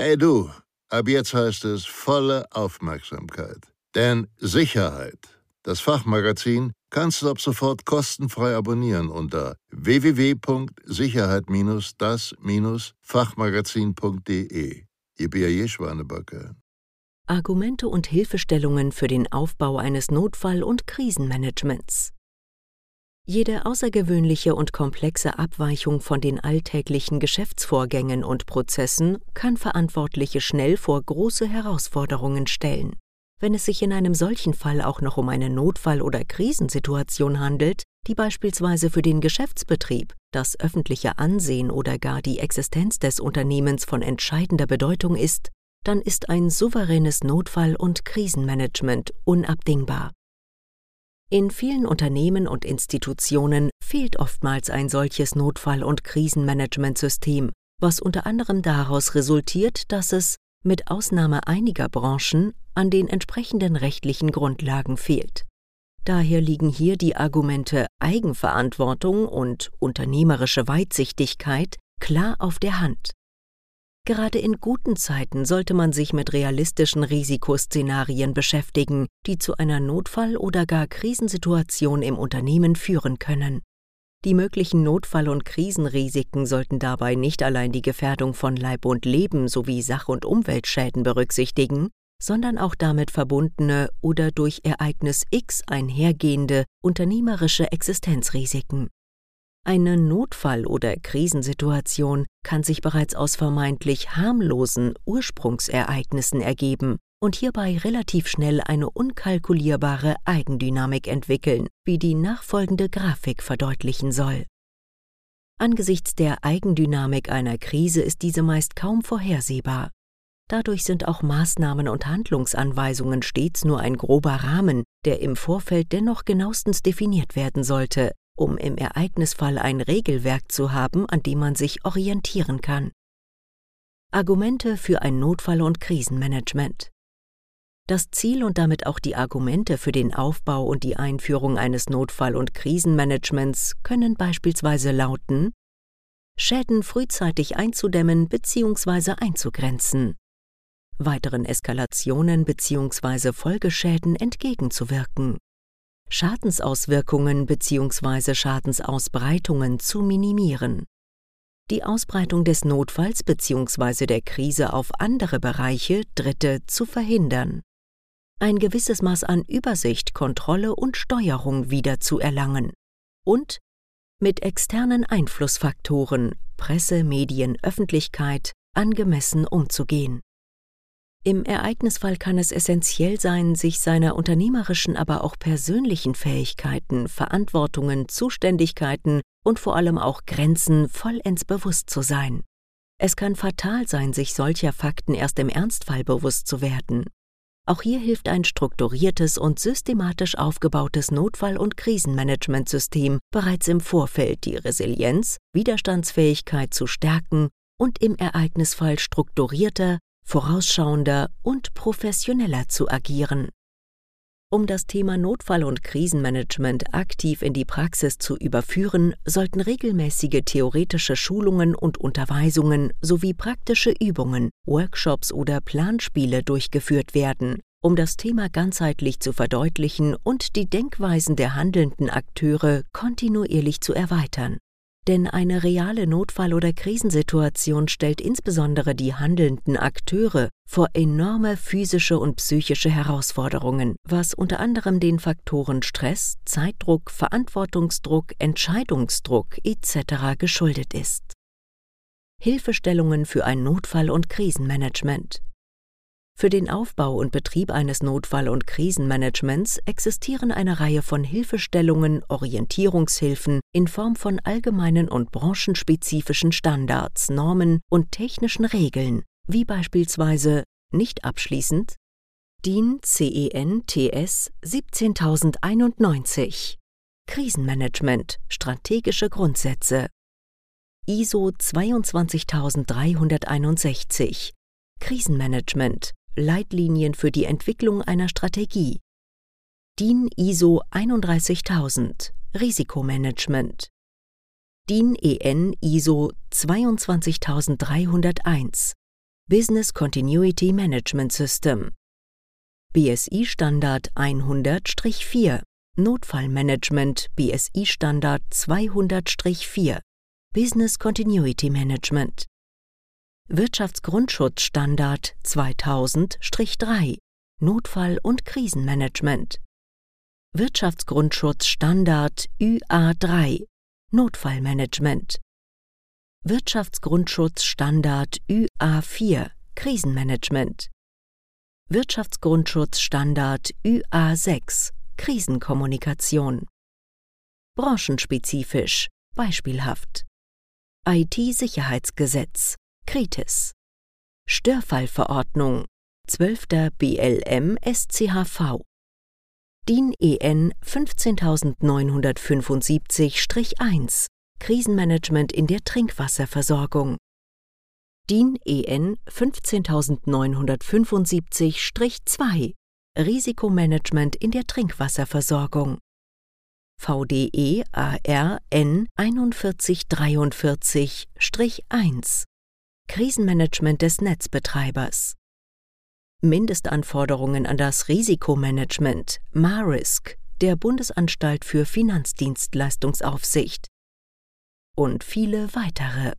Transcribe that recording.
Hey du, ab jetzt heißt es volle Aufmerksamkeit. Denn Sicherheit, das Fachmagazin, kannst du ab sofort kostenfrei abonnieren unter www.sicherheit-das-fachmagazin.de. Ihr B.A.J. Schwanebacke. Argumente und Hilfestellungen für den Aufbau eines Notfall- und Krisenmanagements. Jede außergewöhnliche und komplexe Abweichung von den alltäglichen Geschäftsvorgängen und Prozessen kann Verantwortliche schnell vor große Herausforderungen stellen. Wenn es sich in einem solchen Fall auch noch um eine Notfall- oder Krisensituation handelt, die beispielsweise für den Geschäftsbetrieb, das öffentliche Ansehen oder gar die Existenz des Unternehmens von entscheidender Bedeutung ist, dann ist ein souveränes Notfall- und Krisenmanagement unabdingbar. In vielen Unternehmen und Institutionen fehlt oftmals ein solches Notfall- und Krisenmanagementsystem, was unter anderem daraus resultiert, dass es, mit Ausnahme einiger Branchen, an den entsprechenden rechtlichen Grundlagen fehlt. Daher liegen hier die Argumente Eigenverantwortung und unternehmerische Weitsichtigkeit klar auf der Hand. Gerade in guten Zeiten sollte man sich mit realistischen Risikoszenarien beschäftigen, die zu einer Notfall- oder gar Krisensituation im Unternehmen führen können. Die möglichen Notfall- und Krisenrisiken sollten dabei nicht allein die Gefährdung von Leib und Leben sowie Sach- und Umweltschäden berücksichtigen, sondern auch damit verbundene oder durch Ereignis X einhergehende unternehmerische Existenzrisiken. Eine Notfall- oder Krisensituation kann sich bereits aus vermeintlich harmlosen Ursprungsereignissen ergeben und hierbei relativ schnell eine unkalkulierbare Eigendynamik entwickeln, wie die nachfolgende Grafik verdeutlichen soll. Angesichts der Eigendynamik einer Krise ist diese meist kaum vorhersehbar. Dadurch sind auch Maßnahmen und Handlungsanweisungen stets nur ein grober Rahmen, der im Vorfeld dennoch genauestens definiert werden sollte, um im Ereignisfall ein Regelwerk zu haben, an dem man sich orientieren kann. Argumente für ein Notfall- und Krisenmanagement. Das Ziel und damit auch die Argumente für den Aufbau und die Einführung eines Notfall- und Krisenmanagements können beispielsweise lauten Schäden frühzeitig einzudämmen bzw. einzugrenzen, weiteren Eskalationen bzw. Folgeschäden entgegenzuwirken, Schadensauswirkungen bzw. Schadensausbreitungen zu minimieren, die Ausbreitung des Notfalls bzw. der Krise auf andere Bereiche, Dritte zu verhindern, ein gewisses Maß an Übersicht, Kontrolle und Steuerung wiederzuerlangen und mit externen Einflussfaktoren Presse, Medien, Öffentlichkeit angemessen umzugehen. Im Ereignisfall kann es essentiell sein, sich seiner unternehmerischen, aber auch persönlichen Fähigkeiten, Verantwortungen, Zuständigkeiten und vor allem auch Grenzen vollends bewusst zu sein. Es kann fatal sein, sich solcher Fakten erst im Ernstfall bewusst zu werden. Auch hier hilft ein strukturiertes und systematisch aufgebautes Notfall- und Krisenmanagementsystem bereits im Vorfeld die Resilienz, Widerstandsfähigkeit zu stärken und im Ereignisfall strukturierter, vorausschauender und professioneller zu agieren. Um das Thema Notfall- und Krisenmanagement aktiv in die Praxis zu überführen, sollten regelmäßige theoretische Schulungen und Unterweisungen sowie praktische Übungen, Workshops oder Planspiele durchgeführt werden, um das Thema ganzheitlich zu verdeutlichen und die Denkweisen der handelnden Akteure kontinuierlich zu erweitern. Denn eine reale Notfall- oder Krisensituation stellt insbesondere die handelnden Akteure vor enorme physische und psychische Herausforderungen, was unter anderem den Faktoren Stress, Zeitdruck, Verantwortungsdruck, Entscheidungsdruck etc. geschuldet ist. Hilfestellungen für ein Notfall- und Krisenmanagement für den Aufbau und Betrieb eines Notfall- und Krisenmanagements existieren eine Reihe von Hilfestellungen, Orientierungshilfen in Form von allgemeinen und branchenspezifischen Standards, Normen und technischen Regeln, wie beispielsweise nicht abschließend DIN CEN TS 17091 Krisenmanagement Strategische Grundsätze ISO 22361 Krisenmanagement Leitlinien für die Entwicklung einer Strategie. DIN ISO 31000 Risikomanagement. DIN EN ISO 22301 Business Continuity Management System BSI Standard 100-4 Notfallmanagement BSI Standard 200-4 Business Continuity Management Wirtschaftsgrundschutzstandard 2000-3 Notfall- und Krisenmanagement. Wirtschaftsgrundschutzstandard UA3 Notfallmanagement. Wirtschaftsgrundschutzstandard UA4 Krisenmanagement. Wirtschaftsgrundschutzstandard UA6 Krisenkommunikation. Branchenspezifisch beispielhaft. IT-Sicherheitsgesetz Kritis. Störfallverordnung 12. BLM SCHV DIN EN 15975-1 Krisenmanagement in der Trinkwasserversorgung. DIN EN 15975-2 Risikomanagement in der Trinkwasserversorgung. VDE AR N 4143-1 Krisenmanagement des Netzbetreibers. Mindestanforderungen an das Risikomanagement MARISK der Bundesanstalt für Finanzdienstleistungsaufsicht. Und viele weitere